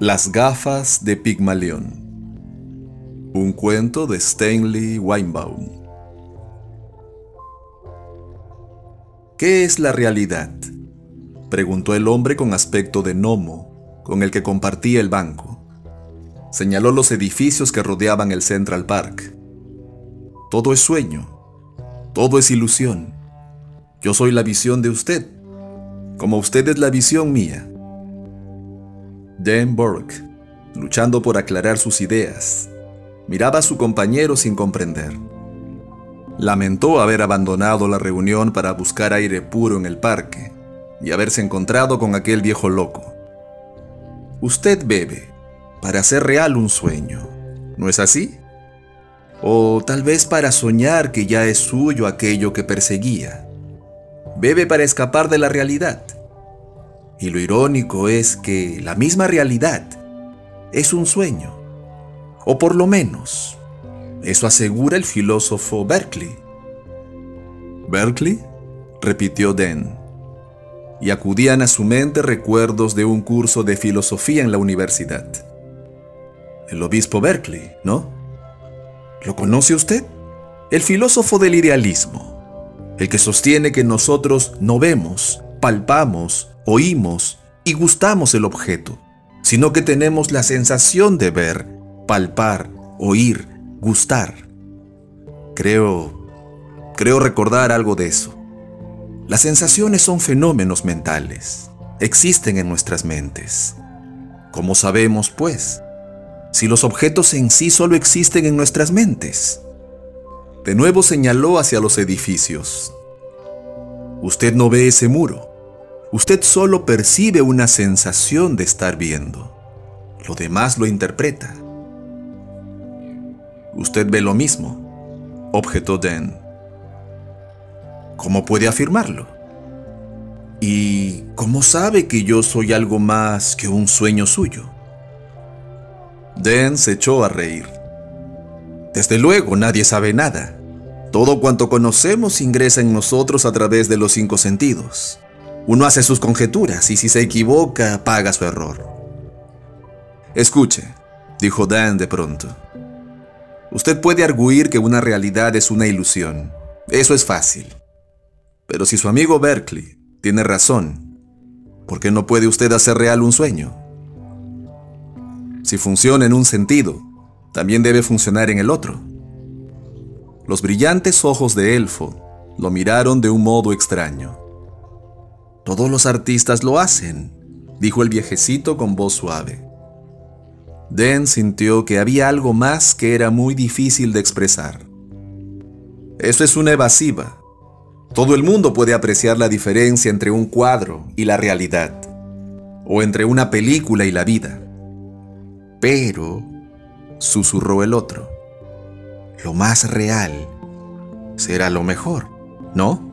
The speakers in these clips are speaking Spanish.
Las gafas de Pigmalión. Un cuento de Stanley Weinbaum. ¿Qué es la realidad? preguntó el hombre con aspecto de gnomo, con el que compartía el banco. Señaló los edificios que rodeaban el Central Park. Todo es sueño, todo es ilusión. Yo soy la visión de usted, como usted es la visión mía. Dan Burke, luchando por aclarar sus ideas, miraba a su compañero sin comprender. Lamentó haber abandonado la reunión para buscar aire puro en el parque y haberse encontrado con aquel viejo loco. Usted bebe para hacer real un sueño, ¿no es así? O tal vez para soñar que ya es suyo aquello que perseguía. Bebe para escapar de la realidad y lo irónico es que la misma realidad es un sueño. O por lo menos, eso asegura el filósofo Berkeley. ¿Berkeley? repitió Den. Y acudían a su mente recuerdos de un curso de filosofía en la universidad. El obispo Berkeley, ¿no? ¿Lo conoce usted? El filósofo del idealismo, el que sostiene que nosotros no vemos, palpamos oímos y gustamos el objeto, sino que tenemos la sensación de ver, palpar, oír, gustar. Creo, creo recordar algo de eso. Las sensaciones son fenómenos mentales, existen en nuestras mentes. ¿Cómo sabemos, pues, si los objetos en sí solo existen en nuestras mentes? De nuevo señaló hacia los edificios. Usted no ve ese muro. Usted solo percibe una sensación de estar viendo. Lo demás lo interpreta. Usted ve lo mismo, objetó Den. ¿Cómo puede afirmarlo? ¿Y cómo sabe que yo soy algo más que un sueño suyo? Den se echó a reír. Desde luego, nadie sabe nada. Todo cuanto conocemos ingresa en nosotros a través de los cinco sentidos. Uno hace sus conjeturas y si se equivoca, paga su error. Escuche, dijo Dan de pronto. Usted puede arguir que una realidad es una ilusión. Eso es fácil. Pero si su amigo Berkeley tiene razón, ¿por qué no puede usted hacer real un sueño? Si funciona en un sentido, también debe funcionar en el otro. Los brillantes ojos de Elfo lo miraron de un modo extraño. Todos los artistas lo hacen, dijo el viejecito con voz suave. Den sintió que había algo más que era muy difícil de expresar. Eso es una evasiva. Todo el mundo puede apreciar la diferencia entre un cuadro y la realidad, o entre una película y la vida. Pero, susurró el otro, lo más real será lo mejor, ¿no?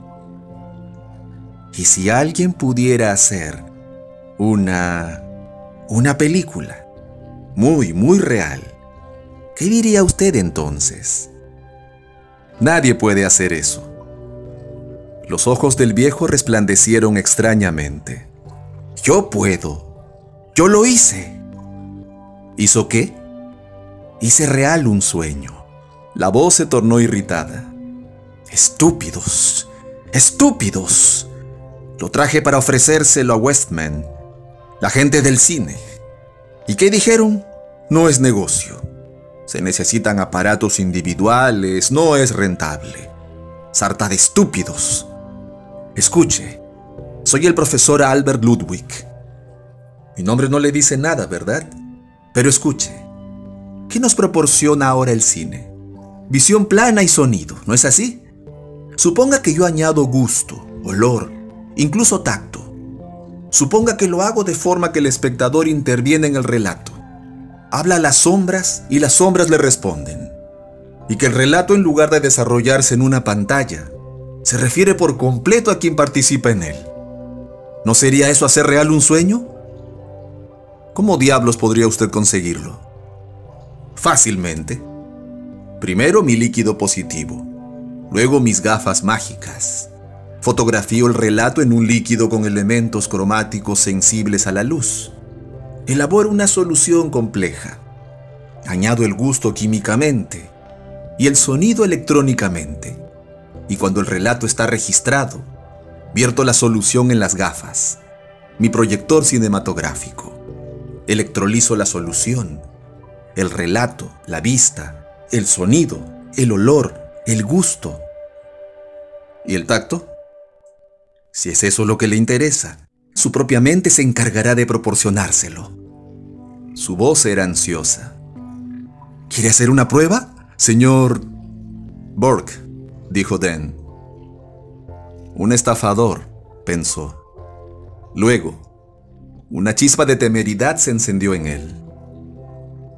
Y si alguien pudiera hacer una una película muy muy real, ¿qué diría usted entonces? Nadie puede hacer eso. Los ojos del viejo resplandecieron extrañamente. Yo puedo. Yo lo hice. ¿Hizo qué? Hice real un sueño. La voz se tornó irritada. Estúpidos. Estúpidos. Lo traje para ofrecérselo a Westman, la gente del cine. ¿Y qué dijeron? No es negocio. Se necesitan aparatos individuales, no es rentable. Sarta de estúpidos. Escuche, soy el profesor Albert Ludwig. Mi nombre no le dice nada, ¿verdad? Pero escuche, ¿qué nos proporciona ahora el cine? Visión plana y sonido, ¿no es así? Suponga que yo añado gusto, olor, incluso tacto. Suponga que lo hago de forma que el espectador interviene en el relato. Habla a las sombras y las sombras le responden. Y que el relato en lugar de desarrollarse en una pantalla, se refiere por completo a quien participa en él. ¿No sería eso hacer real un sueño? ¿Cómo diablos podría usted conseguirlo? Fácilmente. Primero mi líquido positivo, luego mis gafas mágicas, Fotografío el relato en un líquido con elementos cromáticos sensibles a la luz. elaboro una solución compleja. Añado el gusto químicamente y el sonido electrónicamente. Y cuando el relato está registrado, vierto la solución en las gafas, mi proyector cinematográfico. Electrolizo la solución, el relato, la vista, el sonido, el olor, el gusto. ¿Y el tacto? Si es eso lo que le interesa, su propia mente se encargará de proporcionárselo. Su voz era ansiosa. ¿Quiere hacer una prueba, señor Burke? dijo Dan. Un estafador, pensó. Luego, una chispa de temeridad se encendió en él.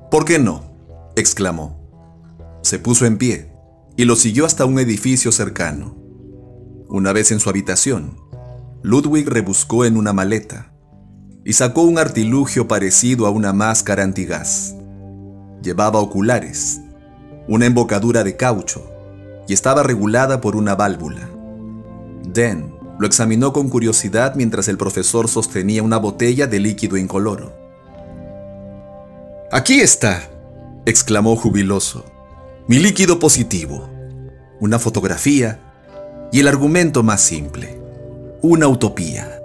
¿Por qué no? exclamó. Se puso en pie y lo siguió hasta un edificio cercano. Una vez en su habitación, Ludwig rebuscó en una maleta y sacó un artilugio parecido a una máscara antigás. Llevaba oculares, una embocadura de caucho y estaba regulada por una válvula. Dan lo examinó con curiosidad mientras el profesor sostenía una botella de líquido incoloro. Aquí está, exclamó jubiloso, mi líquido positivo, una fotografía y el argumento más simple, una utopía.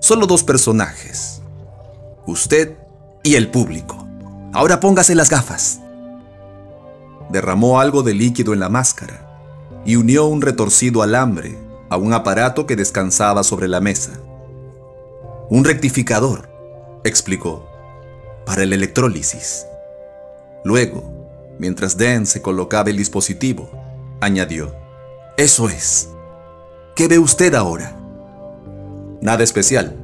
Solo dos personajes, usted y el público. Ahora póngase las gafas. Derramó algo de líquido en la máscara y unió un retorcido alambre a un aparato que descansaba sobre la mesa. Un rectificador, explicó, para el electrólisis. Luego, mientras Dan se colocaba el dispositivo, añadió, Eso es. ¿Qué ve usted ahora? Nada especial.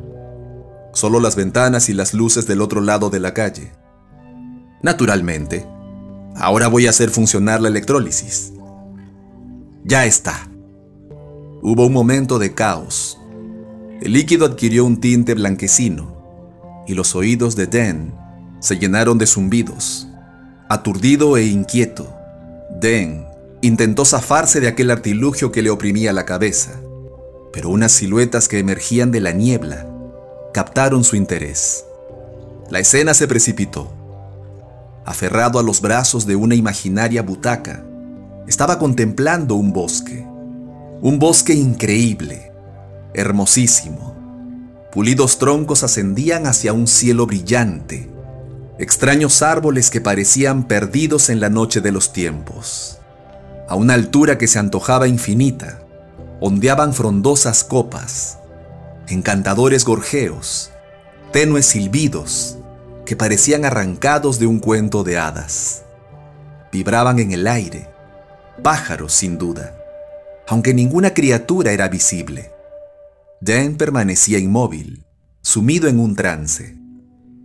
Solo las ventanas y las luces del otro lado de la calle. Naturalmente, ahora voy a hacer funcionar la electrólisis. Ya está. Hubo un momento de caos. El líquido adquirió un tinte blanquecino y los oídos de Dan se llenaron de zumbidos. Aturdido e inquieto, Dan intentó zafarse de aquel artilugio que le oprimía la cabeza, pero unas siluetas que emergían de la niebla captaron su interés. La escena se precipitó. Aferrado a los brazos de una imaginaria butaca, estaba contemplando un bosque. Un bosque increíble, hermosísimo. Pulidos troncos ascendían hacia un cielo brillante, extraños árboles que parecían perdidos en la noche de los tiempos. A una altura que se antojaba infinita, ondeaban frondosas copas, encantadores gorjeos, tenues silbidos que parecían arrancados de un cuento de hadas. Vibraban en el aire, pájaros sin duda aunque ninguna criatura era visible. Dan permanecía inmóvil, sumido en un trance.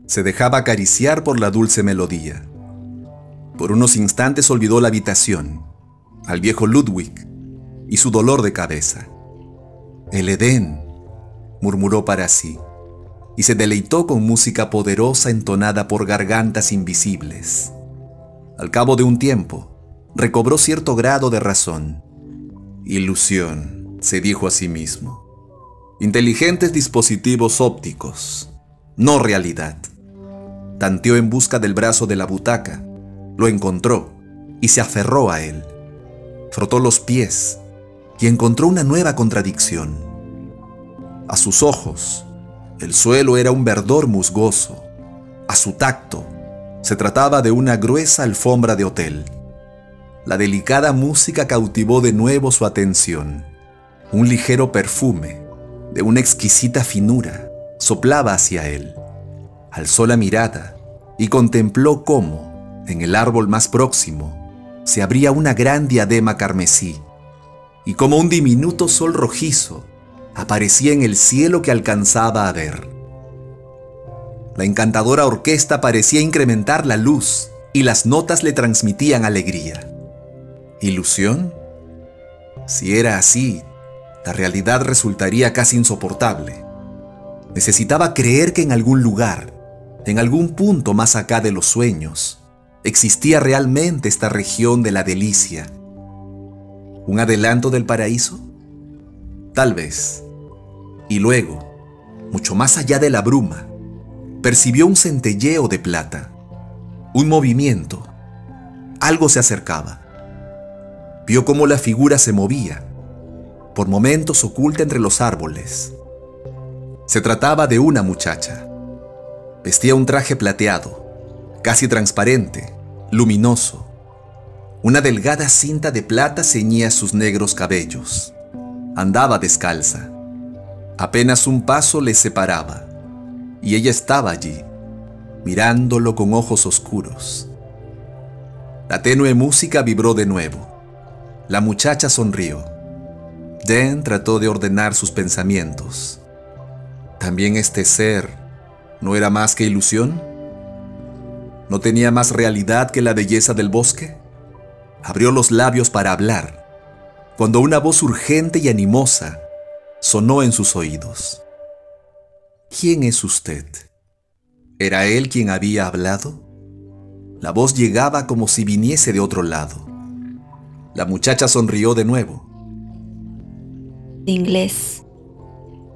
Se dejaba acariciar por la dulce melodía. Por unos instantes olvidó la habitación, al viejo Ludwig y su dolor de cabeza. El Edén, murmuró para sí, y se deleitó con música poderosa entonada por gargantas invisibles. Al cabo de un tiempo, recobró cierto grado de razón Ilusión, se dijo a sí mismo. Inteligentes dispositivos ópticos, no realidad. Tanteó en busca del brazo de la butaca, lo encontró y se aferró a él. Frotó los pies y encontró una nueva contradicción. A sus ojos, el suelo era un verdor musgoso. A su tacto, se trataba de una gruesa alfombra de hotel. La delicada música cautivó de nuevo su atención. Un ligero perfume, de una exquisita finura, soplaba hacia él. Alzó la mirada y contempló cómo, en el árbol más próximo, se abría una gran diadema carmesí, y como un diminuto sol rojizo aparecía en el cielo que alcanzaba a ver. La encantadora orquesta parecía incrementar la luz y las notas le transmitían alegría. ¿Ilusión? Si era así, la realidad resultaría casi insoportable. Necesitaba creer que en algún lugar, en algún punto más acá de los sueños, existía realmente esta región de la delicia. ¿Un adelanto del paraíso? Tal vez. Y luego, mucho más allá de la bruma, percibió un centelleo de plata, un movimiento. Algo se acercaba. Vio cómo la figura se movía, por momentos oculta entre los árboles. Se trataba de una muchacha. Vestía un traje plateado, casi transparente, luminoso. Una delgada cinta de plata ceñía sus negros cabellos. Andaba descalza. Apenas un paso le separaba, y ella estaba allí, mirándolo con ojos oscuros. La tenue música vibró de nuevo. La muchacha sonrió. Den trató de ordenar sus pensamientos. ¿También este ser no era más que ilusión? ¿No tenía más realidad que la belleza del bosque? Abrió los labios para hablar, cuando una voz urgente y animosa sonó en sus oídos. ¿Quién es usted? ¿Era él quien había hablado? La voz llegaba como si viniese de otro lado. La muchacha sonrió de nuevo. Inglés.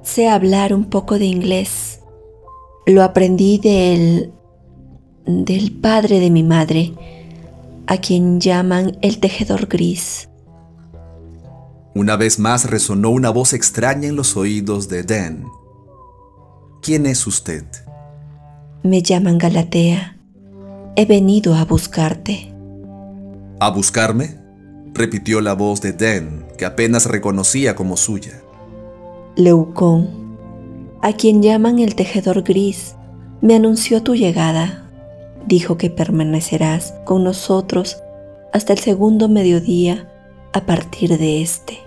Sé hablar un poco de inglés. Lo aprendí del del padre de mi madre, a quien llaman el tejedor gris. Una vez más resonó una voz extraña en los oídos de Dan. ¿Quién es usted? Me llaman Galatea. He venido a buscarte. ¿A buscarme? repitió la voz de Dan, que apenas reconocía como suya. Leucón, a quien llaman el tejedor gris, me anunció tu llegada dijo que permanecerás con nosotros hasta el segundo mediodía a partir de este.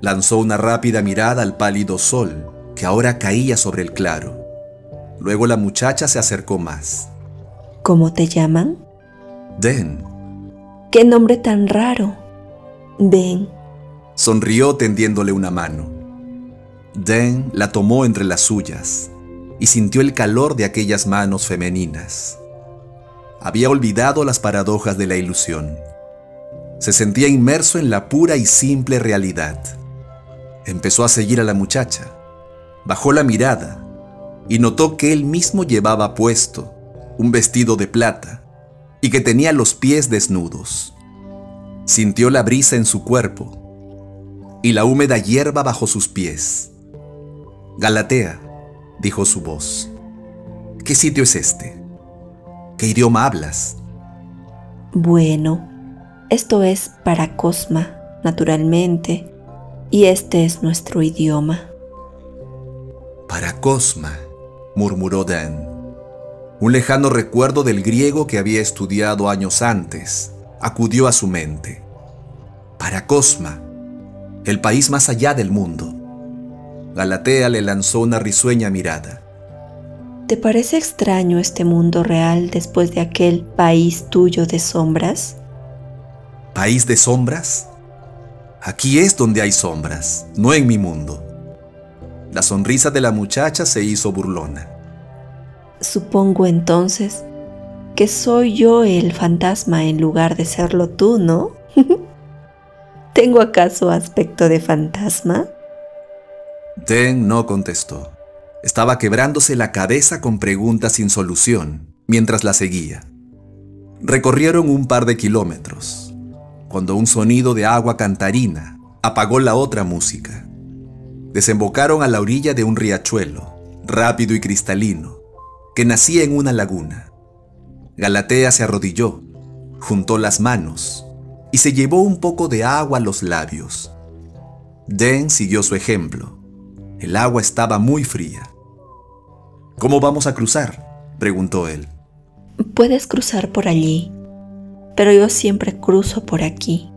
Lanzó una rápida mirada al pálido sol que ahora caía sobre el claro. Luego la muchacha se acercó más. ¿Cómo te llaman? Den. ¡Qué nombre tan raro! Den. Sonrió tendiéndole una mano. Den la tomó entre las suyas y sintió el calor de aquellas manos femeninas. Había olvidado las paradojas de la ilusión. Se sentía inmerso en la pura y simple realidad. Empezó a seguir a la muchacha. Bajó la mirada y notó que él mismo llevaba puesto un vestido de plata y que tenía los pies desnudos. Sintió la brisa en su cuerpo y la húmeda hierba bajo sus pies. Galatea, dijo su voz. ¿Qué sitio es este? ¿Qué idioma hablas? Bueno, esto es para Cosma, naturalmente, y este es nuestro idioma. Para Cosma, murmuró Dan. Un lejano recuerdo del griego que había estudiado años antes acudió a su mente. Para Cosma, el país más allá del mundo. Galatea le lanzó una risueña mirada. ¿Te parece extraño este mundo real después de aquel país tuyo de sombras? ¿País de sombras? Aquí es donde hay sombras, no en mi mundo. La sonrisa de la muchacha se hizo burlona. Supongo entonces que soy yo el fantasma en lugar de serlo tú, ¿no? ¿Tengo acaso aspecto de fantasma? Den no contestó. Estaba quebrándose la cabeza con preguntas sin solución mientras la seguía. Recorrieron un par de kilómetros, cuando un sonido de agua cantarina apagó la otra música. Desembocaron a la orilla de un riachuelo, rápido y cristalino, que nacía en una laguna. Galatea se arrodilló, juntó las manos y se llevó un poco de agua a los labios. Den siguió su ejemplo el agua estaba muy fría. ¿Cómo vamos a cruzar? preguntó él. Puedes cruzar por allí, pero yo siempre cruzo por aquí.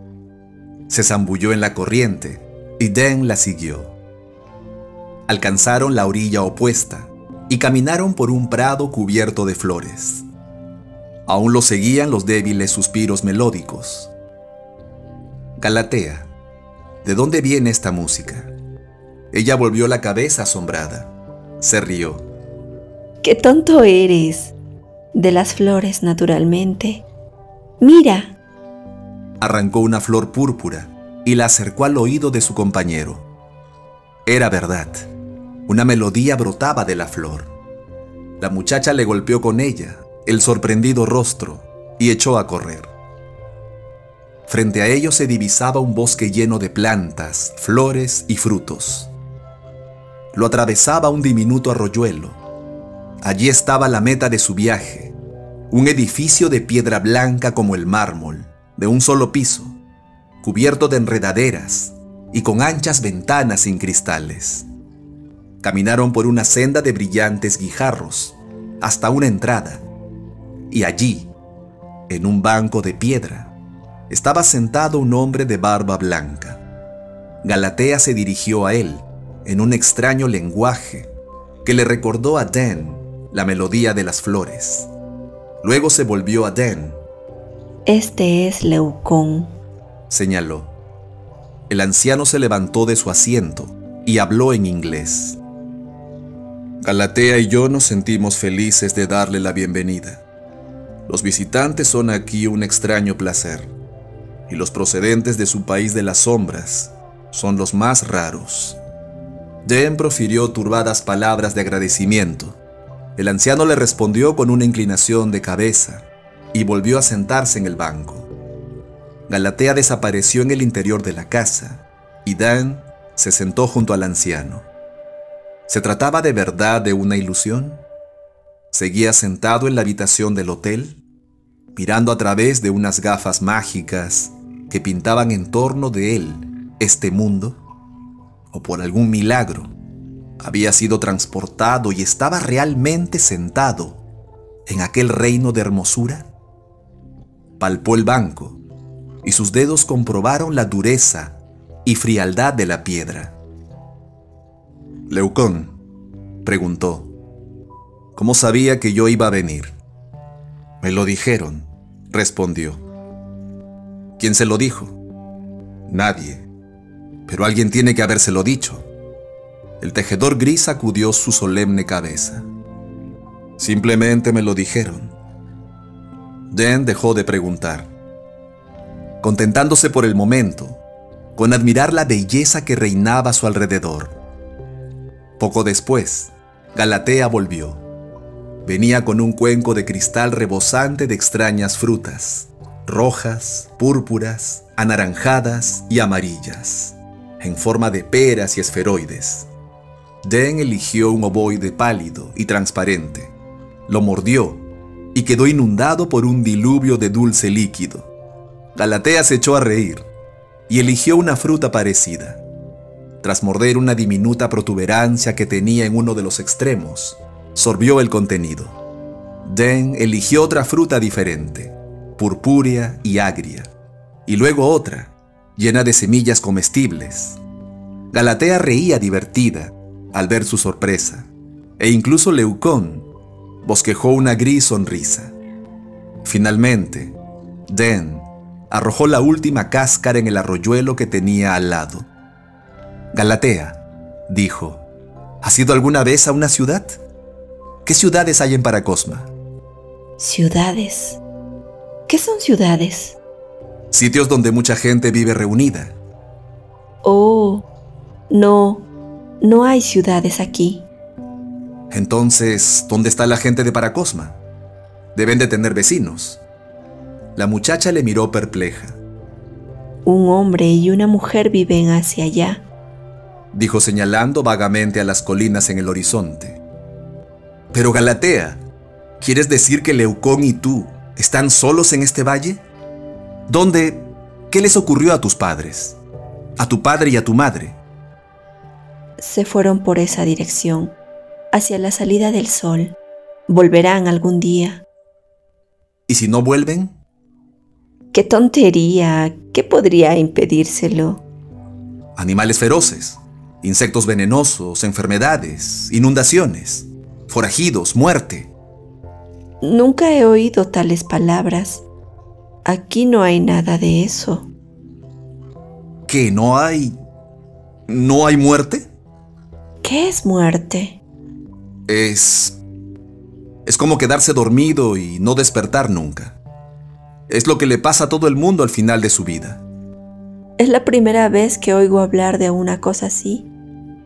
Se zambulló en la corriente y Den la siguió. Alcanzaron la orilla opuesta y caminaron por un prado cubierto de flores. Aún lo seguían los débiles suspiros melódicos. Galatea, ¿de dónde viene esta música? Ella volvió la cabeza asombrada. Se rió. ¡Qué tonto eres! De las flores, naturalmente. Mira. Arrancó una flor púrpura y la acercó al oído de su compañero. Era verdad. Una melodía brotaba de la flor. La muchacha le golpeó con ella el sorprendido rostro y echó a correr. Frente a ellos se divisaba un bosque lleno de plantas, flores y frutos. Lo atravesaba un diminuto arroyuelo. Allí estaba la meta de su viaje, un edificio de piedra blanca como el mármol, de un solo piso, cubierto de enredaderas y con anchas ventanas sin cristales. Caminaron por una senda de brillantes guijarros hasta una entrada, y allí, en un banco de piedra, estaba sentado un hombre de barba blanca. Galatea se dirigió a él en un extraño lenguaje que le recordó a Dan la melodía de las flores. Luego se volvió a Dan. Este es Leucón, señaló. El anciano se levantó de su asiento y habló en inglés. Galatea y yo nos sentimos felices de darle la bienvenida. Los visitantes son aquí un extraño placer, y los procedentes de su país de las sombras son los más raros. Den profirió turbadas palabras de agradecimiento. El anciano le respondió con una inclinación de cabeza y volvió a sentarse en el banco. Galatea desapareció en el interior de la casa y Dan se sentó junto al anciano. ¿Se trataba de verdad de una ilusión? Seguía sentado en la habitación del hotel, mirando a través de unas gafas mágicas que pintaban en torno de él este mundo. ¿O por algún milagro había sido transportado y estaba realmente sentado en aquel reino de hermosura? Palpó el banco y sus dedos comprobaron la dureza y frialdad de la piedra. Leucón, preguntó, ¿cómo sabía que yo iba a venir? Me lo dijeron, respondió. ¿Quién se lo dijo? Nadie, pero alguien tiene que habérselo dicho. El tejedor gris sacudió su solemne cabeza. Simplemente me lo dijeron. Den dejó de preguntar contentándose por el momento con admirar la belleza que reinaba a su alrededor. Poco después, Galatea volvió. Venía con un cuenco de cristal rebosante de extrañas frutas, rojas, púrpuras, anaranjadas y amarillas, en forma de peras y esferoides. Den eligió un ovoide pálido y transparente, lo mordió y quedó inundado por un diluvio de dulce líquido. Galatea se echó a reír y eligió una fruta parecida. Tras morder una diminuta protuberancia que tenía en uno de los extremos, sorbió el contenido. Den eligió otra fruta diferente, purpúrea y agria, y luego otra, llena de semillas comestibles. Galatea reía divertida al ver su sorpresa, e incluso Leucón bosquejó una gris sonrisa. Finalmente, Den arrojó la última cáscara en el arroyuelo que tenía al lado. Galatea, dijo, ¿has ido alguna vez a una ciudad? ¿Qué ciudades hay en Paracosma? Ciudades. ¿Qué son ciudades? Sitios donde mucha gente vive reunida. Oh, no, no hay ciudades aquí. Entonces, ¿dónde está la gente de Paracosma? Deben de tener vecinos. La muchacha le miró perpleja. Un hombre y una mujer viven hacia allá, dijo señalando vagamente a las colinas en el horizonte. Pero Galatea, ¿quieres decir que Leucón y tú están solos en este valle? ¿Dónde? ¿Qué les ocurrió a tus padres? A tu padre y a tu madre. Se fueron por esa dirección, hacia la salida del sol. Volverán algún día. ¿Y si no vuelven? ¡Qué tontería! ¿Qué podría impedírselo? Animales feroces, insectos venenosos, enfermedades, inundaciones, forajidos, muerte. Nunca he oído tales palabras. Aquí no hay nada de eso. ¿Qué? ¿No hay... ¿No hay muerte? ¿Qué es muerte? Es... Es como quedarse dormido y no despertar nunca. Es lo que le pasa a todo el mundo al final de su vida. Es la primera vez que oigo hablar de una cosa así.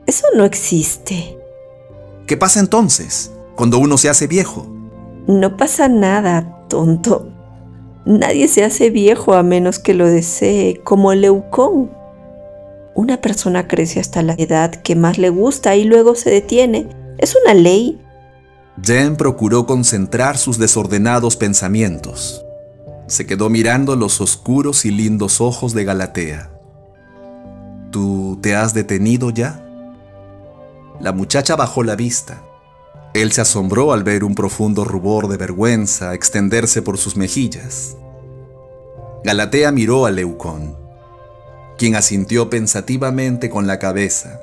Eso no existe. ¿Qué pasa entonces? cuando uno se hace viejo. No pasa nada, tonto. Nadie se hace viejo a menos que lo desee, como Leucón. Una persona crece hasta la edad que más le gusta y luego se detiene. Es una ley. Jen procuró concentrar sus desordenados pensamientos. Se quedó mirando los oscuros y lindos ojos de Galatea. ¿Tú te has detenido ya? La muchacha bajó la vista. Él se asombró al ver un profundo rubor de vergüenza extenderse por sus mejillas. Galatea miró a Leucón, quien asintió pensativamente con la cabeza.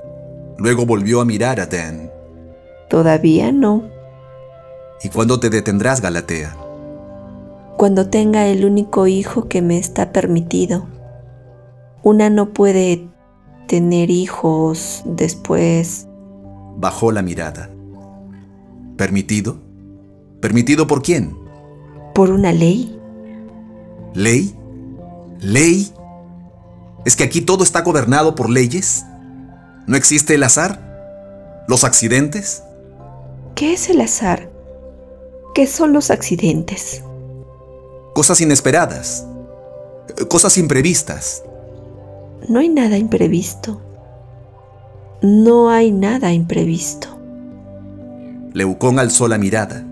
Luego volvió a mirar a Dan. Todavía no. ¿Y cuándo te detendrás, Galatea? Cuando tenga el único hijo que me está permitido. Una no puede tener hijos después. Bajó la mirada. ¿Permitido? ¿Permitido por quién? Por una ley. ¿Ley? ¿Ley? ¿Es que aquí todo está gobernado por leyes? ¿No existe el azar? ¿Los accidentes? ¿Qué es el azar? ¿Qué son los accidentes? Cosas inesperadas. Cosas imprevistas. No hay nada imprevisto. No hay nada imprevisto. Leucón alzó la mirada.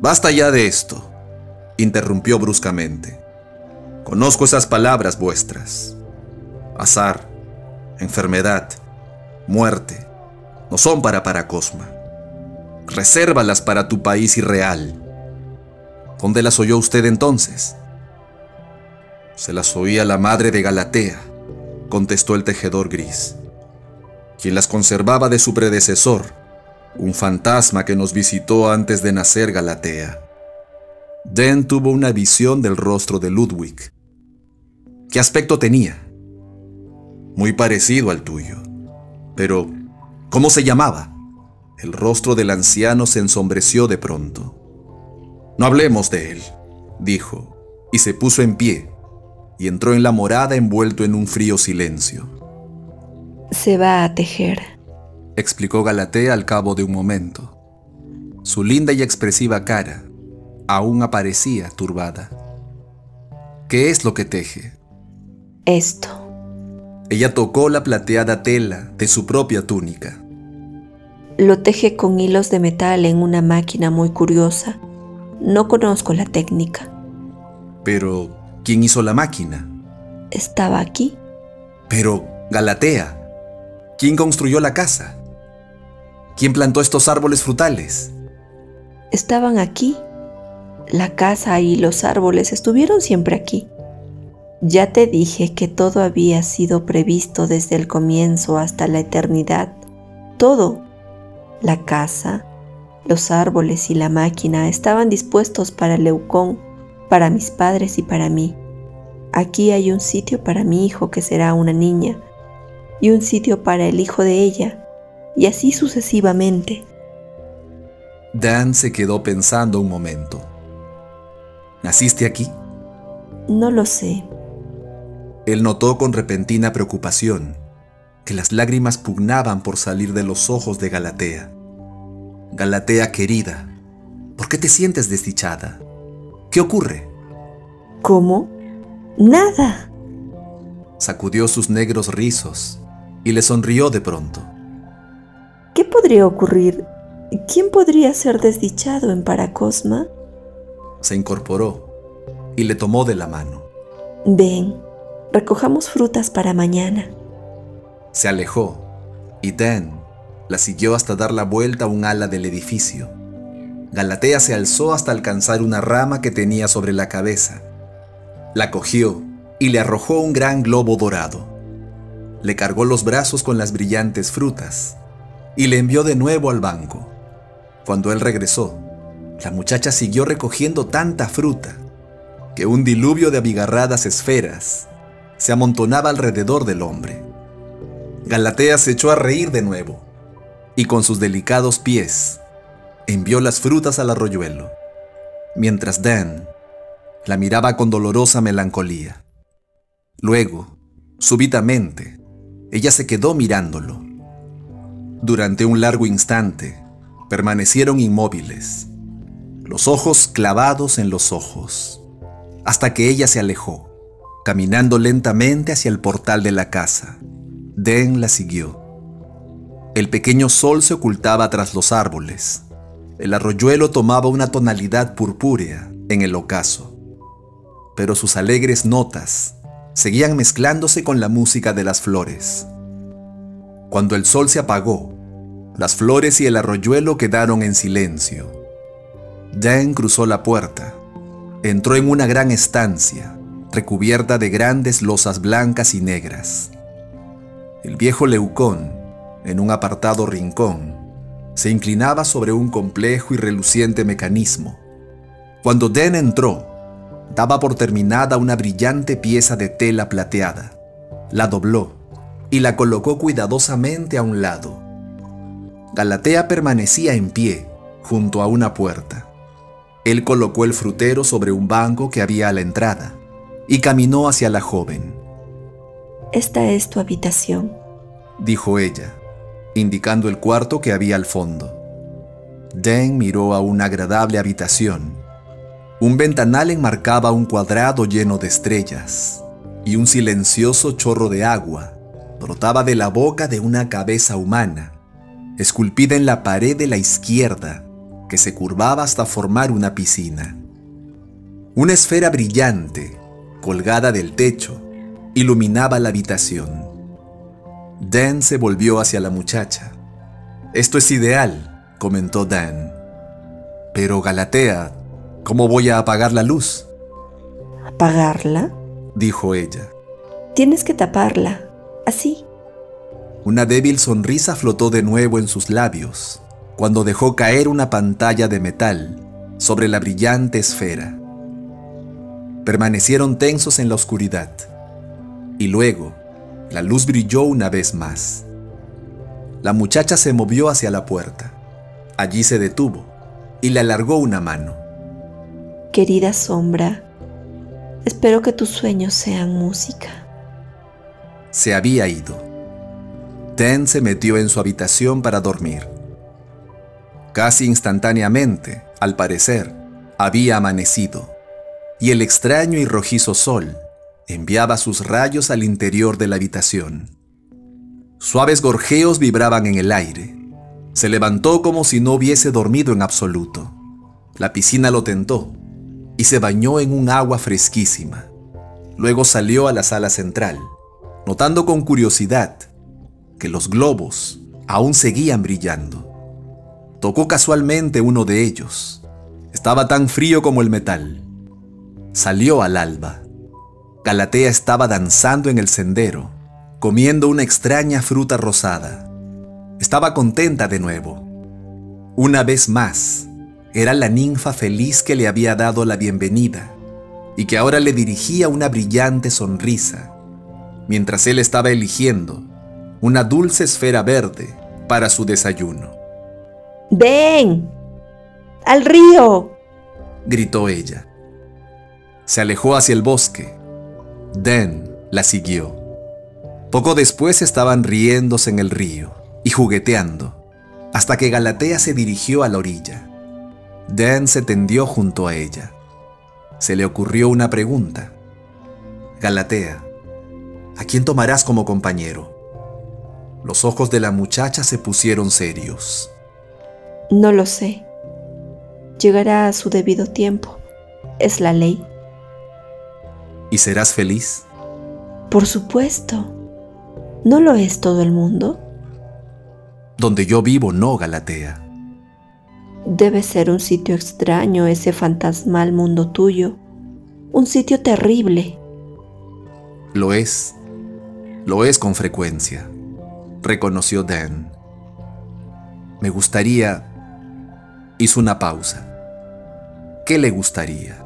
Basta ya de esto, interrumpió bruscamente. Conozco esas palabras vuestras. Azar, enfermedad, muerte, no son para Paracosma. Resérvalas para tu país irreal. ¿Dónde las oyó usted entonces? Se las oía la madre de Galatea, contestó el tejedor gris, quien las conservaba de su predecesor, un fantasma que nos visitó antes de nacer Galatea. Den tuvo una visión del rostro de Ludwig. ¿Qué aspecto tenía? Muy parecido al tuyo. Pero, ¿cómo se llamaba? El rostro del anciano se ensombreció de pronto. No hablemos de él, dijo, y se puso en pie, y entró en la morada envuelto en un frío silencio. Se va a tejer, explicó Galatea al cabo de un momento. Su linda y expresiva cara aún aparecía turbada. ¿Qué es lo que teje? Esto. Ella tocó la plateada tela de su propia túnica. Lo teje con hilos de metal en una máquina muy curiosa. No conozco la técnica. Pero, ¿quién hizo la máquina? Estaba aquí. Pero, Galatea, ¿quién construyó la casa? ¿Quién plantó estos árboles frutales? Estaban aquí. La casa y los árboles estuvieron siempre aquí. Ya te dije que todo había sido previsto desde el comienzo hasta la eternidad. Todo. La casa, los árboles y la máquina estaban dispuestos para Leucón, para mis padres y para mí. Aquí hay un sitio para mi hijo que será una niña, y un sitio para el hijo de ella, y así sucesivamente. Dan se quedó pensando un momento. ¿Naciste aquí? No lo sé. Él notó con repentina preocupación que las lágrimas pugnaban por salir de los ojos de Galatea. Galatea querida, ¿por qué te sientes desdichada? ¿Qué ocurre? ¿Cómo? Nada. Sacudió sus negros rizos y le sonrió de pronto. ¿Qué podría ocurrir? ¿Quién podría ser desdichado en Paracosma? Se incorporó y le tomó de la mano. Ven, recojamos frutas para mañana. Se alejó y Dan la siguió hasta dar la vuelta a un ala del edificio. Galatea se alzó hasta alcanzar una rama que tenía sobre la cabeza. La cogió y le arrojó un gran globo dorado. Le cargó los brazos con las brillantes frutas y le envió de nuevo al banco. Cuando él regresó, la muchacha siguió recogiendo tanta fruta que un diluvio de abigarradas esferas se amontonaba alrededor del hombre. Galatea se echó a reír de nuevo y con sus delicados pies envió las frutas al arroyuelo, mientras Dan la miraba con dolorosa melancolía. Luego, súbitamente, ella se quedó mirándolo. Durante un largo instante, permanecieron inmóviles, los ojos clavados en los ojos, hasta que ella se alejó, caminando lentamente hacia el portal de la casa. Den la siguió. El pequeño sol se ocultaba tras los árboles. El arroyuelo tomaba una tonalidad purpúrea en el ocaso, pero sus alegres notas seguían mezclándose con la música de las flores. Cuando el sol se apagó, las flores y el arroyuelo quedaron en silencio. Dan cruzó la puerta. Entró en una gran estancia, recubierta de grandes losas blancas y negras. El viejo Leucón, en un apartado rincón, se inclinaba sobre un complejo y reluciente mecanismo. Cuando Den entró, daba por terminada una brillante pieza de tela plateada. La dobló y la colocó cuidadosamente a un lado. Galatea permanecía en pie, junto a una puerta. Él colocó el frutero sobre un banco que había a la entrada y caminó hacia la joven. Esta es tu habitación, dijo ella, indicando el cuarto que había al fondo. Den miró a una agradable habitación un ventanal enmarcaba un cuadrado lleno de estrellas y un silencioso chorro de agua brotaba de la boca de una cabeza humana, esculpida en la pared de la izquierda, que se curvaba hasta formar una piscina. Una esfera brillante, colgada del techo, iluminaba la habitación. Dan se volvió hacia la muchacha. Esto es ideal, comentó Dan. Pero Galatea ¿Cómo voy a apagar la luz? ¿Apagarla? dijo ella. Tienes que taparla, así. Una débil sonrisa flotó de nuevo en sus labios cuando dejó caer una pantalla de metal sobre la brillante esfera. Permanecieron tensos en la oscuridad y luego la luz brilló una vez más. La muchacha se movió hacia la puerta. Allí se detuvo y le alargó una mano. Querida sombra, espero que tus sueños sean música. Se había ido. Ten se metió en su habitación para dormir. Casi instantáneamente, al parecer, había amanecido, y el extraño y rojizo sol enviaba sus rayos al interior de la habitación. Suaves gorjeos vibraban en el aire. Se levantó como si no hubiese dormido en absoluto. La piscina lo tentó y se bañó en un agua fresquísima. Luego salió a la sala central, notando con curiosidad que los globos aún seguían brillando. Tocó casualmente uno de ellos. Estaba tan frío como el metal. Salió al alba. Galatea estaba danzando en el sendero, comiendo una extraña fruta rosada. Estaba contenta de nuevo. Una vez más, era la ninfa feliz que le había dado la bienvenida y que ahora le dirigía una brillante sonrisa, mientras él estaba eligiendo una dulce esfera verde para su desayuno. ¡Ven! ¡Al río! gritó ella. Se alejó hacia el bosque. Den la siguió. Poco después estaban riéndose en el río y jugueteando, hasta que Galatea se dirigió a la orilla. Dan se tendió junto a ella. Se le ocurrió una pregunta. Galatea, ¿a quién tomarás como compañero? Los ojos de la muchacha se pusieron serios. No lo sé. Llegará a su debido tiempo. Es la ley. ¿Y serás feliz? Por supuesto. ¿No lo es todo el mundo? Donde yo vivo, no, Galatea. Debe ser un sitio extraño ese fantasmal mundo tuyo, un sitio terrible. Lo es, lo es con frecuencia, reconoció Dan. Me gustaría... Hizo una pausa. ¿Qué le gustaría?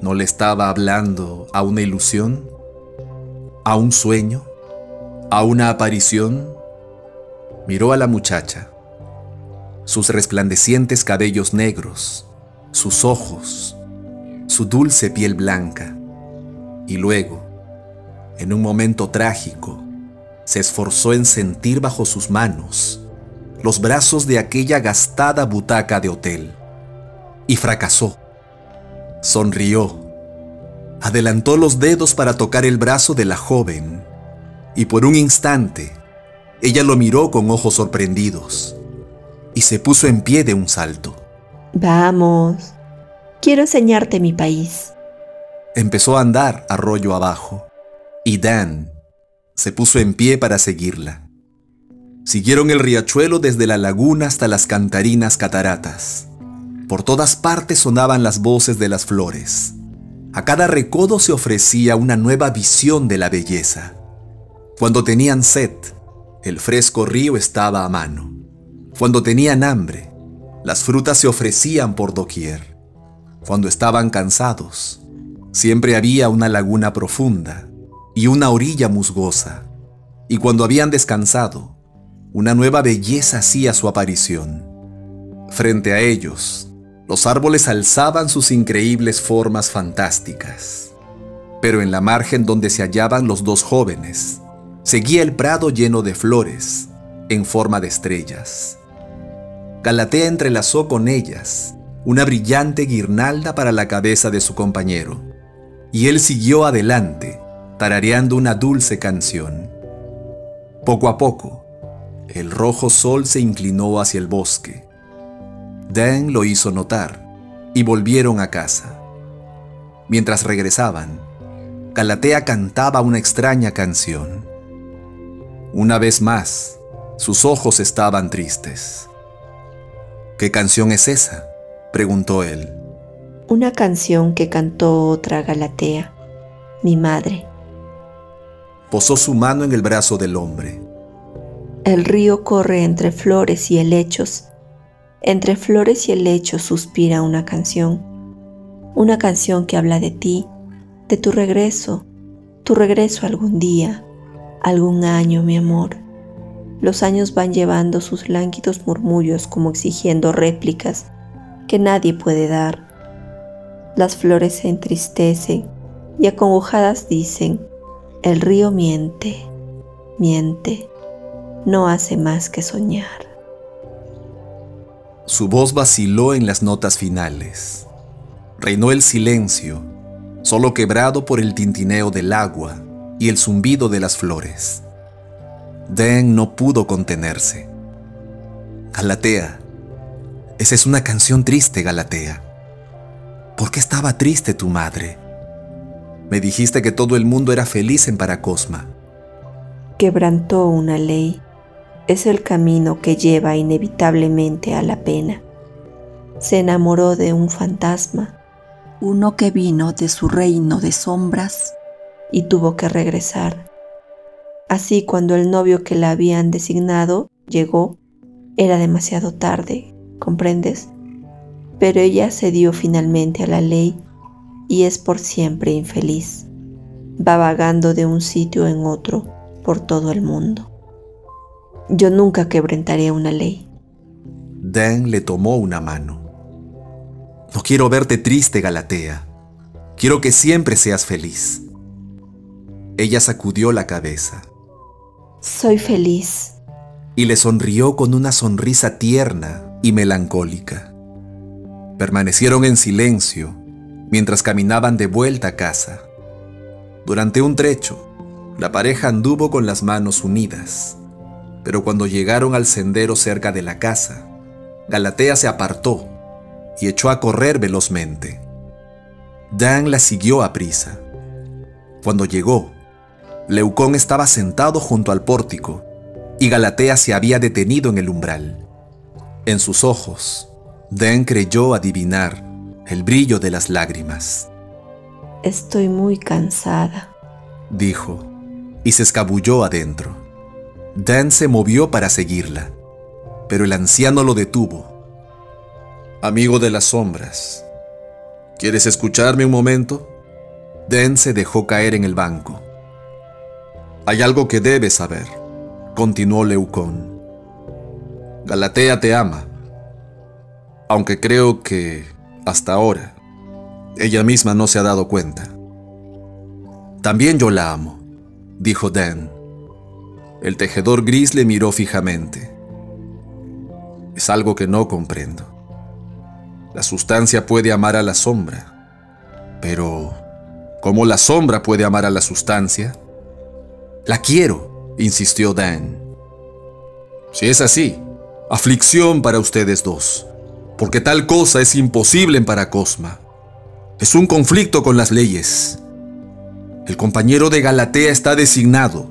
¿No le estaba hablando a una ilusión? ¿A un sueño? ¿A una aparición? Miró a la muchacha sus resplandecientes cabellos negros, sus ojos, su dulce piel blanca. Y luego, en un momento trágico, se esforzó en sentir bajo sus manos los brazos de aquella gastada butaca de hotel. Y fracasó. Sonrió. Adelantó los dedos para tocar el brazo de la joven. Y por un instante, ella lo miró con ojos sorprendidos. Y se puso en pie de un salto. Vamos. Quiero enseñarte mi país. Empezó a andar arroyo abajo. Y Dan se puso en pie para seguirla. Siguieron el riachuelo desde la laguna hasta las cantarinas cataratas. Por todas partes sonaban las voces de las flores. A cada recodo se ofrecía una nueva visión de la belleza. Cuando tenían sed, el fresco río estaba a mano. Cuando tenían hambre, las frutas se ofrecían por doquier. Cuando estaban cansados, siempre había una laguna profunda y una orilla musgosa. Y cuando habían descansado, una nueva belleza hacía su aparición. Frente a ellos, los árboles alzaban sus increíbles formas fantásticas. Pero en la margen donde se hallaban los dos jóvenes, seguía el prado lleno de flores, en forma de estrellas. Galatea entrelazó con ellas una brillante guirnalda para la cabeza de su compañero, y él siguió adelante, tarareando una dulce canción. Poco a poco, el rojo sol se inclinó hacia el bosque. Dan lo hizo notar y volvieron a casa. Mientras regresaban, Calatea cantaba una extraña canción. Una vez más, sus ojos estaban tristes. ¿Qué canción es esa? preguntó él. Una canción que cantó otra Galatea, mi madre. Posó su mano en el brazo del hombre. El río corre entre flores y helechos. Entre flores y helechos suspira una canción. Una canción que habla de ti, de tu regreso, tu regreso algún día, algún año, mi amor. Los años van llevando sus lánguidos murmullos como exigiendo réplicas que nadie puede dar. Las flores se entristecen y acongojadas dicen, el río miente, miente no hace más que soñar. Su voz vaciló en las notas finales. Reinó el silencio, solo quebrado por el tintineo del agua y el zumbido de las flores. Den no pudo contenerse. Galatea, esa es una canción triste, Galatea. ¿Por qué estaba triste tu madre? Me dijiste que todo el mundo era feliz en Paracosma. Quebrantó una ley es el camino que lleva inevitablemente a la pena. Se enamoró de un fantasma, uno que vino de su reino de sombras y tuvo que regresar. Así cuando el novio que la habían designado llegó, era demasiado tarde, ¿comprendes? Pero ella cedió finalmente a la ley y es por siempre infeliz. Va vagando de un sitio en otro por todo el mundo. Yo nunca quebrantaré una ley. Dan le tomó una mano. No quiero verte triste, Galatea. Quiero que siempre seas feliz. Ella sacudió la cabeza. Soy feliz. Y le sonrió con una sonrisa tierna y melancólica. Permanecieron en silencio mientras caminaban de vuelta a casa. Durante un trecho, la pareja anduvo con las manos unidas pero cuando llegaron al sendero cerca de la casa, Galatea se apartó y echó a correr velozmente. Dan la siguió a prisa. Cuando llegó, Leucón estaba sentado junto al pórtico y Galatea se había detenido en el umbral. En sus ojos, Dan creyó adivinar el brillo de las lágrimas. Estoy muy cansada, dijo, y se escabulló adentro. Dan se movió para seguirla, pero el anciano lo detuvo. Amigo de las sombras, ¿quieres escucharme un momento? Dan se dejó caer en el banco. Hay algo que debes saber, continuó Leucón. Galatea te ama, aunque creo que, hasta ahora, ella misma no se ha dado cuenta. También yo la amo, dijo Dan. El tejedor gris le miró fijamente. Es algo que no comprendo. La sustancia puede amar a la sombra, pero ¿cómo la sombra puede amar a la sustancia? La quiero, insistió Dan. Si es así, aflicción para ustedes dos, porque tal cosa es imposible para Cosma. Es un conflicto con las leyes. El compañero de Galatea está designado.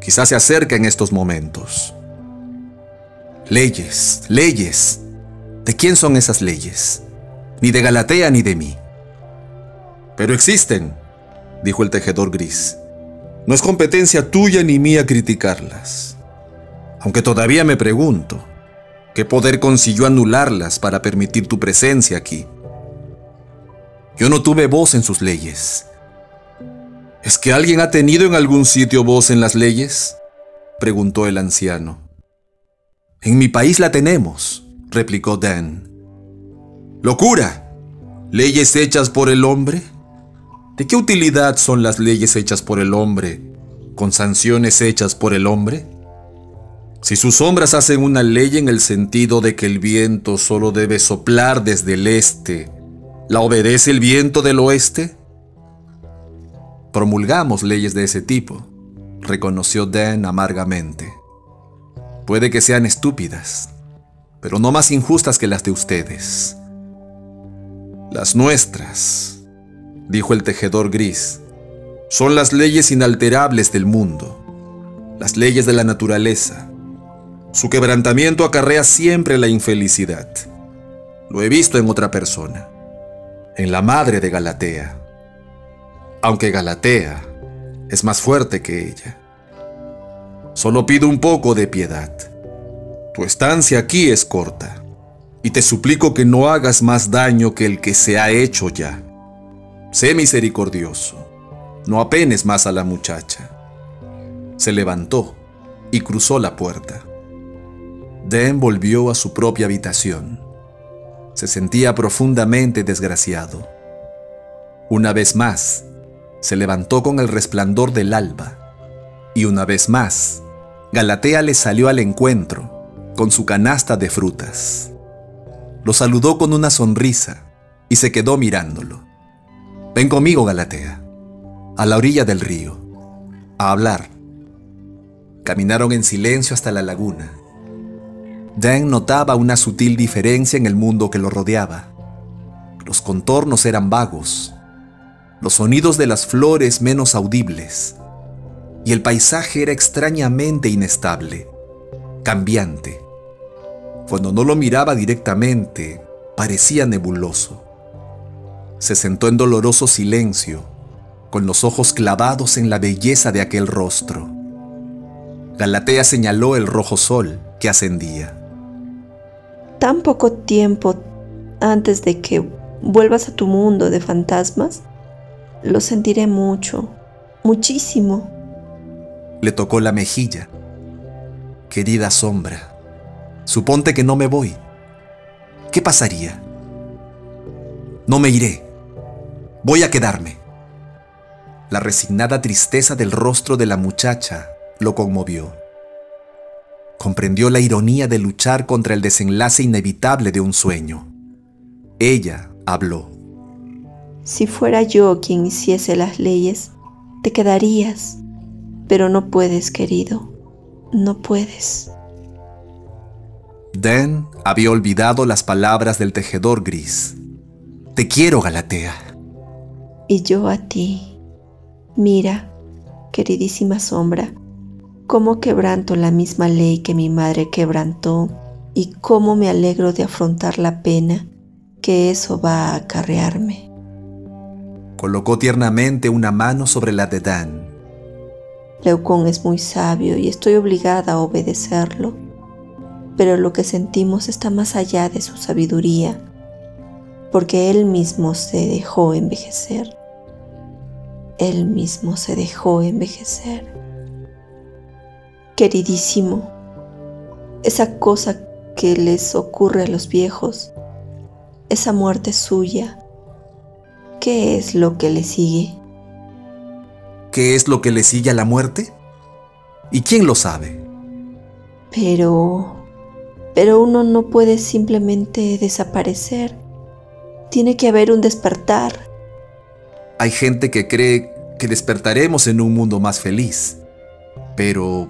Quizás se acerca en estos momentos. Leyes, leyes. ¿De quién son esas leyes? Ni de Galatea ni de mí. Pero existen, dijo el tejedor gris. No es competencia tuya ni mía criticarlas. Aunque todavía me pregunto, ¿qué poder consiguió anularlas para permitir tu presencia aquí? Yo no tuve voz en sus leyes. ¿Es que alguien ha tenido en algún sitio voz en las leyes? preguntó el anciano. En mi país la tenemos, replicó Dan. ¡Locura! ¿Leyes hechas por el hombre? ¿De qué utilidad son las leyes hechas por el hombre con sanciones hechas por el hombre? Si sus sombras hacen una ley en el sentido de que el viento solo debe soplar desde el este, ¿la obedece el viento del oeste? Promulgamos leyes de ese tipo, reconoció Dan amargamente. Puede que sean estúpidas, pero no más injustas que las de ustedes. Las nuestras, dijo el tejedor gris, son las leyes inalterables del mundo, las leyes de la naturaleza su quebrantamiento acarrea siempre la infelicidad. Lo he visto en otra persona, en la madre de Galatea. Aunque Galatea es más fuerte que ella. Solo pido un poco de piedad. Tu estancia aquí es corta, y te suplico que no hagas más daño que el que se ha hecho ya. Sé misericordioso, no apenes más a la muchacha. Se levantó y cruzó la puerta. Den volvió a su propia habitación. Se sentía profundamente desgraciado. Una vez más, se levantó con el resplandor del alba. Y una vez más, Galatea le salió al encuentro con su canasta de frutas. Lo saludó con una sonrisa y se quedó mirándolo. Ven conmigo, Galatea, a la orilla del río, a hablar. Caminaron en silencio hasta la laguna Dan notaba una sutil diferencia en el mundo que lo rodeaba. Los contornos eran vagos, los sonidos de las flores menos audibles, y el paisaje era extrañamente inestable, cambiante. Cuando no lo miraba directamente, parecía nebuloso. Se sentó en doloroso silencio, con los ojos clavados en la belleza de aquel rostro. Galatea señaló el rojo sol que ascendía tan poco tiempo antes de que vuelvas a tu mundo de fantasmas, lo sentiré mucho, muchísimo. Le tocó la mejilla. Querida sombra, suponte que no me voy. ¿Qué pasaría? No me iré. Voy a quedarme. La resignada tristeza del rostro de la muchacha lo conmovió comprendió la ironía de luchar contra el desenlace inevitable de un sueño. Ella habló. Si fuera yo quien hiciese las leyes, te quedarías, pero no puedes, querido, no puedes. Dan había olvidado las palabras del tejedor gris. Te quiero, Galatea. Y yo a ti. Mira, queridísima sombra, cómo quebranto la misma ley que mi madre quebrantó y cómo me alegro de afrontar la pena que eso va a acarrearme. Colocó tiernamente una mano sobre la de Dan. Leucón es muy sabio y estoy obligada a obedecerlo, pero lo que sentimos está más allá de su sabiduría, porque él mismo se dejó envejecer. Él mismo se dejó envejecer queridísimo, esa cosa que les ocurre a los viejos, esa muerte suya, ¿qué es lo que le sigue? ¿Qué es lo que le sigue a la muerte? ¿Y quién lo sabe? Pero pero uno no puede simplemente desaparecer. Tiene que haber un despertar. Hay gente que cree que despertaremos en un mundo más feliz, pero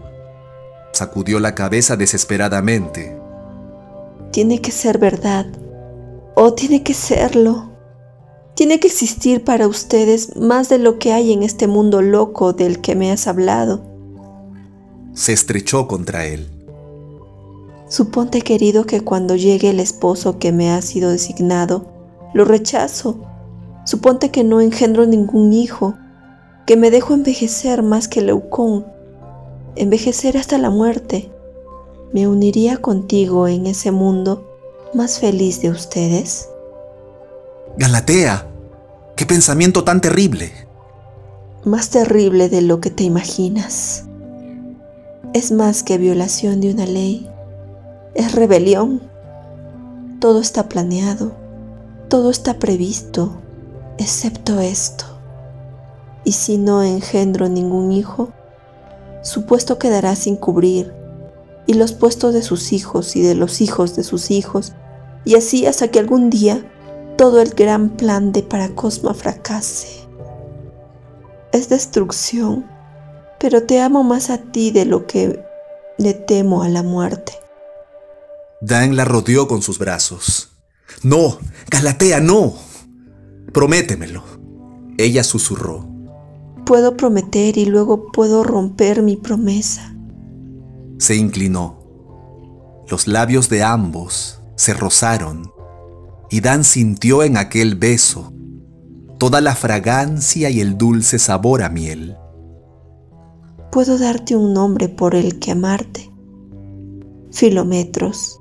sacudió la cabeza desesperadamente. Tiene que ser verdad, o tiene que serlo. Tiene que existir para ustedes más de lo que hay en este mundo loco del que me has hablado. Se estrechó contra él. Suponte, querido, que cuando llegue el esposo que me ha sido designado, lo rechazo. Suponte que no engendro ningún hijo, que me dejo envejecer más que Leucón, envejecer hasta la muerte. ¿Me uniría contigo en ese mundo más feliz de ustedes? Galatea, qué pensamiento tan terrible. Más terrible de lo que te imaginas. Es más que violación de una ley. Es rebelión. Todo está planeado. Todo está previsto, excepto esto. Y si no engendro ningún hijo, su puesto quedará sin cubrir, y los puestos de sus hijos y de los hijos de sus hijos, y así hasta que algún día todo el gran plan de Paracosma fracase. Es destrucción, pero te amo más a ti de lo que le temo a la muerte. Dan la rodeó con sus brazos. No, Galatea, no. Prométemelo. Ella susurró. Puedo prometer y luego puedo romper mi promesa. Se inclinó. Los labios de ambos se rozaron y Dan sintió en aquel beso toda la fragancia y el dulce sabor a miel. Puedo darte un nombre por el que amarte. Filometros,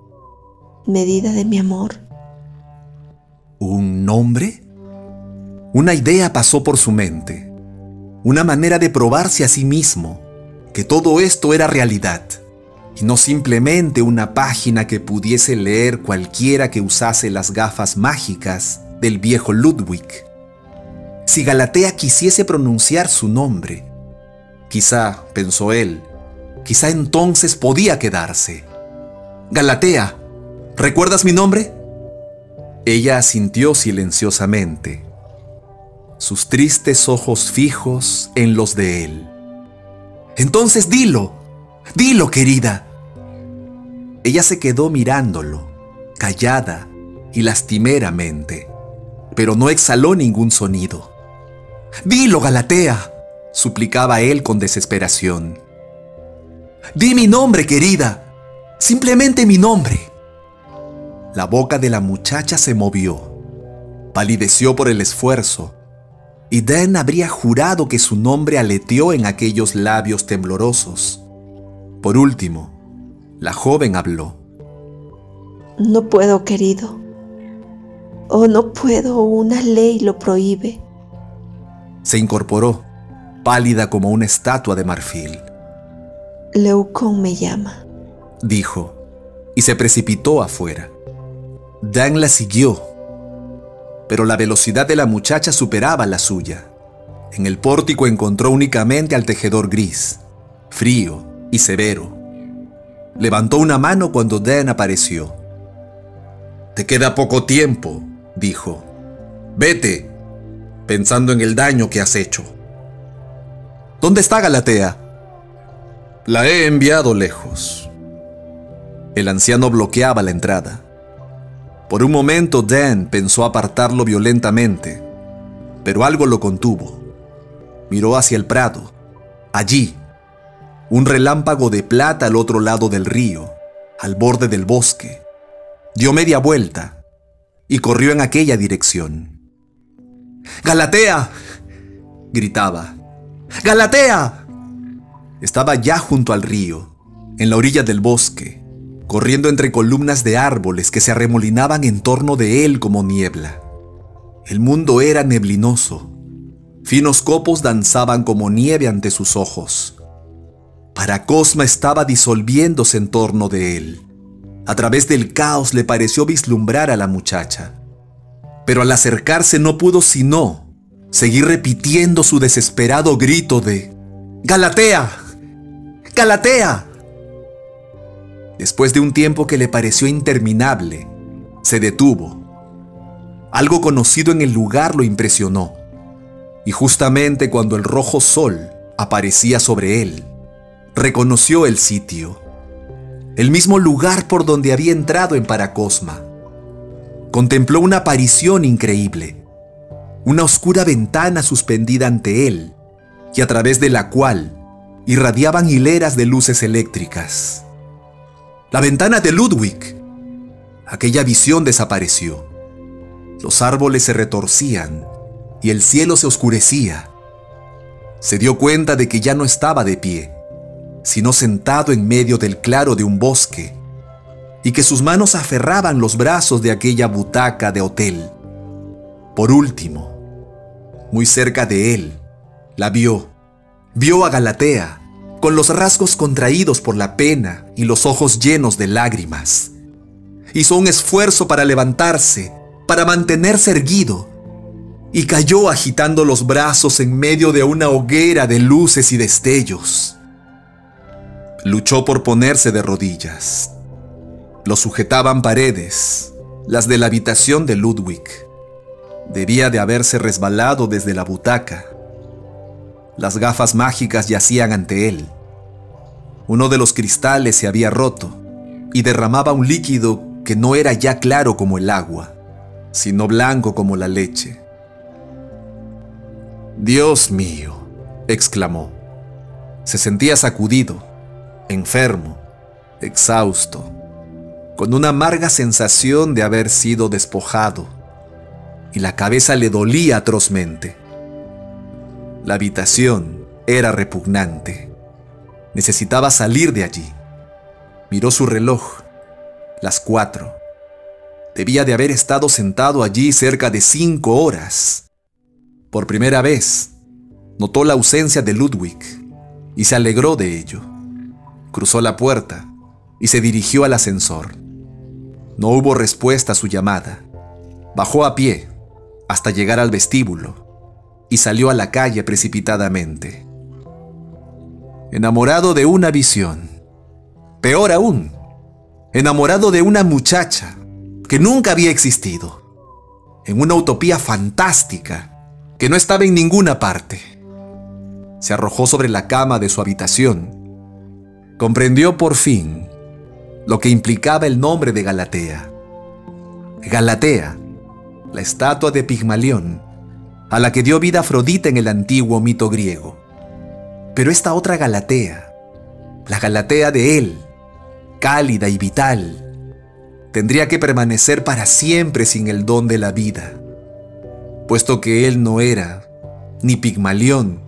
medida de mi amor. ¿Un nombre? Una idea pasó por su mente una manera de probarse a sí mismo que todo esto era realidad y no simplemente una página que pudiese leer cualquiera que usase las gafas mágicas del viejo Ludwig. Si Galatea quisiese pronunciar su nombre, quizá, pensó él, quizá entonces podía quedarse. Galatea, ¿recuerdas mi nombre? Ella asintió silenciosamente sus tristes ojos fijos en los de él. Entonces dilo, dilo querida. Ella se quedó mirándolo, callada y lastimeramente, pero no exhaló ningún sonido. Dilo, Galatea, suplicaba él con desesperación. Di mi nombre, querida, simplemente mi nombre. La boca de la muchacha se movió, palideció por el esfuerzo y Dan habría jurado que su nombre aleteó en aquellos labios temblorosos. Por último, la joven habló. No puedo, querido. Oh, no puedo, una ley lo prohíbe. Se incorporó, pálida como una estatua de marfil. Leucón me llama, dijo, y se precipitó afuera. Dan la siguió pero la velocidad de la muchacha superaba la suya. En el pórtico encontró únicamente al tejedor gris, frío y severo. Levantó una mano cuando Dan apareció. Te queda poco tiempo, dijo. Vete, pensando en el daño que has hecho. ¿Dónde está Galatea? La he enviado lejos. El anciano bloqueaba la entrada. Por un momento Dan pensó apartarlo violentamente, pero algo lo contuvo. Miró hacia el prado. Allí, un relámpago de plata al otro lado del río, al borde del bosque. Dio media vuelta y corrió en aquella dirección. ¡Galatea! gritaba. ¡Galatea! Estaba ya junto al río, en la orilla del bosque, corriendo entre columnas de árboles que se arremolinaban en torno de él como niebla. El mundo era neblinoso. Finos copos danzaban como nieve ante sus ojos. Paracosma estaba disolviéndose en torno de él. A través del caos le pareció vislumbrar a la muchacha. Pero al acercarse no pudo sino seguir repitiendo su desesperado grito de ¡Galatea! ¡Galatea! Después de un tiempo que le pareció interminable, se detuvo. Algo conocido en el lugar lo impresionó, y justamente cuando el rojo sol aparecía sobre él, reconoció el sitio, el mismo lugar por donde había entrado en Paracosma. Contempló una aparición increíble, una oscura ventana suspendida ante él, y a través de la cual irradiaban hileras de luces eléctricas. La ventana de Ludwig. Aquella visión desapareció. Los árboles se retorcían y el cielo se oscurecía. Se dio cuenta de que ya no estaba de pie, sino sentado en medio del claro de un bosque, y que sus manos aferraban los brazos de aquella butaca de hotel. Por último, muy cerca de él, la vio. Vio a Galatea, con los rasgos contraídos por la pena y los ojos llenos de lágrimas. Hizo un esfuerzo para levantarse, para mantenerse erguido, y cayó agitando los brazos en medio de una hoguera de luces y destellos. Luchó por ponerse de rodillas. Lo sujetaban paredes, las de la habitación de Ludwig. Debía de haberse resbalado desde la butaca. Las gafas mágicas yacían ante él. Uno de los cristales se había roto y derramaba un líquido que no era ya claro como el agua, sino blanco como la leche. Dios mío, exclamó. Se sentía sacudido enfermo, exhausto, con una amarga sensación de haber sido despojado, y la cabeza le dolía atrozmente. La habitación era repugnante. Necesitaba salir de allí. Miró su reloj. Las cuatro. Debía de haber estado sentado allí cerca de cinco horas. Por primera vez, notó la ausencia de Ludwig y se alegró de ello cruzó la puerta y se dirigió al ascensor. No hubo respuesta a su llamada. Bajó a pie hasta llegar al vestíbulo y salió a la calle precipitadamente. Enamorado de una visión. Peor aún, enamorado de una muchacha que nunca había existido. En una utopía fantástica que no estaba en ninguna parte. Se arrojó sobre la cama de su habitación comprendió por fin lo que implicaba el nombre de Galatea. Galatea, la estatua de Pigmalión, a la que dio vida Afrodita en el antiguo mito griego. Pero esta otra Galatea, la Galatea de él, cálida y vital, tendría que permanecer para siempre sin el don de la vida, puesto que él no era ni Pigmalión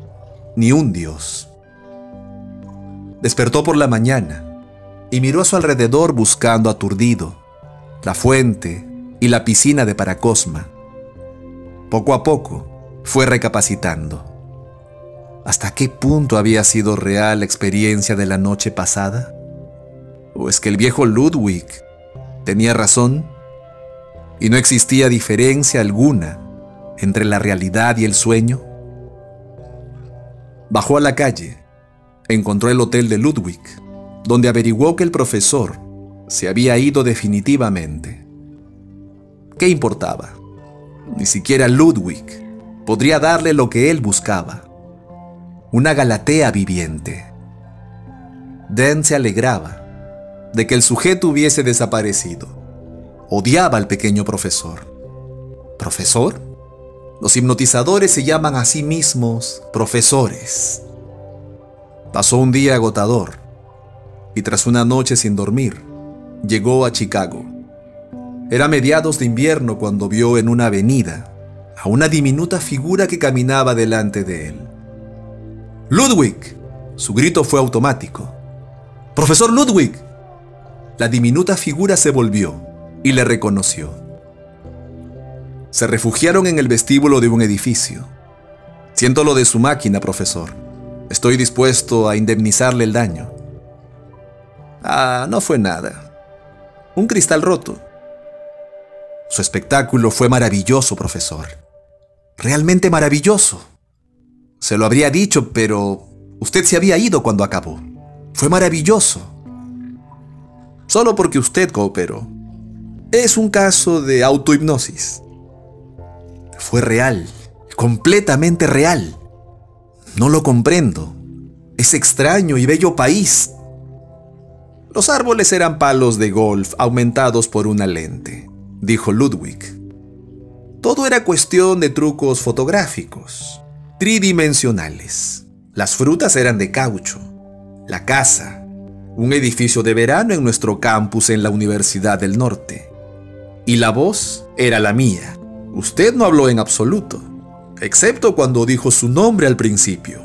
ni un dios. Despertó por la mañana y miró a su alrededor buscando aturdido la fuente y la piscina de Paracosma. Poco a poco fue recapacitando. ¿Hasta qué punto había sido real la experiencia de la noche pasada? ¿O es que el viejo Ludwig tenía razón y no existía diferencia alguna entre la realidad y el sueño? Bajó a la calle encontró el hotel de Ludwig, donde averiguó que el profesor se había ido definitivamente. ¿Qué importaba? Ni siquiera Ludwig podría darle lo que él buscaba, una Galatea viviente. Den se alegraba de que el sujeto hubiese desaparecido. Odiaba al pequeño profesor. ¿Profesor? Los hipnotizadores se llaman a sí mismos profesores. Pasó un día agotador y tras una noche sin dormir, llegó a Chicago. Era mediados de invierno cuando vio en una avenida a una diminuta figura que caminaba delante de él. ¡Ludwig! Su grito fue automático. ¡Profesor Ludwig! La diminuta figura se volvió y le reconoció. Se refugiaron en el vestíbulo de un edificio. Siento lo de su máquina, profesor. Estoy dispuesto a indemnizarle el daño. Ah, no fue nada. Un cristal roto. Su espectáculo fue maravilloso, profesor. Realmente maravilloso. Se lo habría dicho, pero usted se había ido cuando acabó. Fue maravilloso. solo porque usted cooperó. Es un caso de autohipnosis. Fue real, completamente real. No lo comprendo. Es extraño y bello país. Los árboles eran palos de golf aumentados por una lente, dijo Ludwig. Todo era cuestión de trucos fotográficos, tridimensionales. Las frutas eran de caucho. La casa, un edificio de verano en nuestro campus en la Universidad del Norte. Y la voz era la mía. Usted no habló en absoluto, excepto cuando dijo su nombre al principio.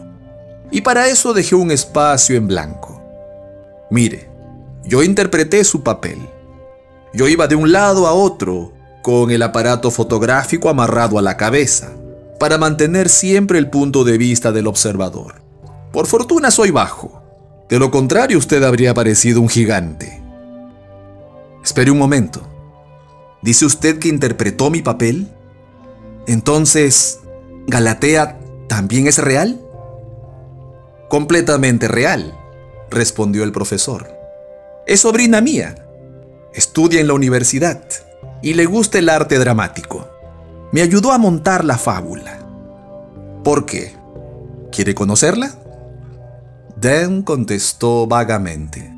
Y para eso dejé un espacio en blanco. Mire, yo interpreté su papel. Yo iba de un lado a otro con el aparato fotográfico amarrado a la cabeza para mantener siempre el punto de vista del observador. Por fortuna soy bajo. De lo contrario usted habría parecido un gigante. Espere un momento. ¿Dice usted que interpretó mi papel? Entonces, ¿Galatea también es real? Completamente real, respondió el profesor. Es sobrina mía. Estudia en la universidad y le gusta el arte dramático. Me ayudó a montar la fábula. ¿Por qué? ¿Quiere conocerla? Dan contestó vagamente,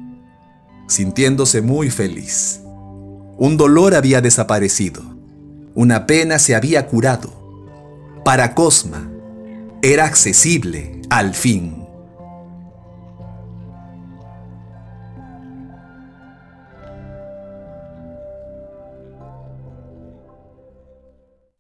sintiéndose muy feliz. Un dolor había desaparecido. Una pena se había curado. Para Cosma, era accesible al fin.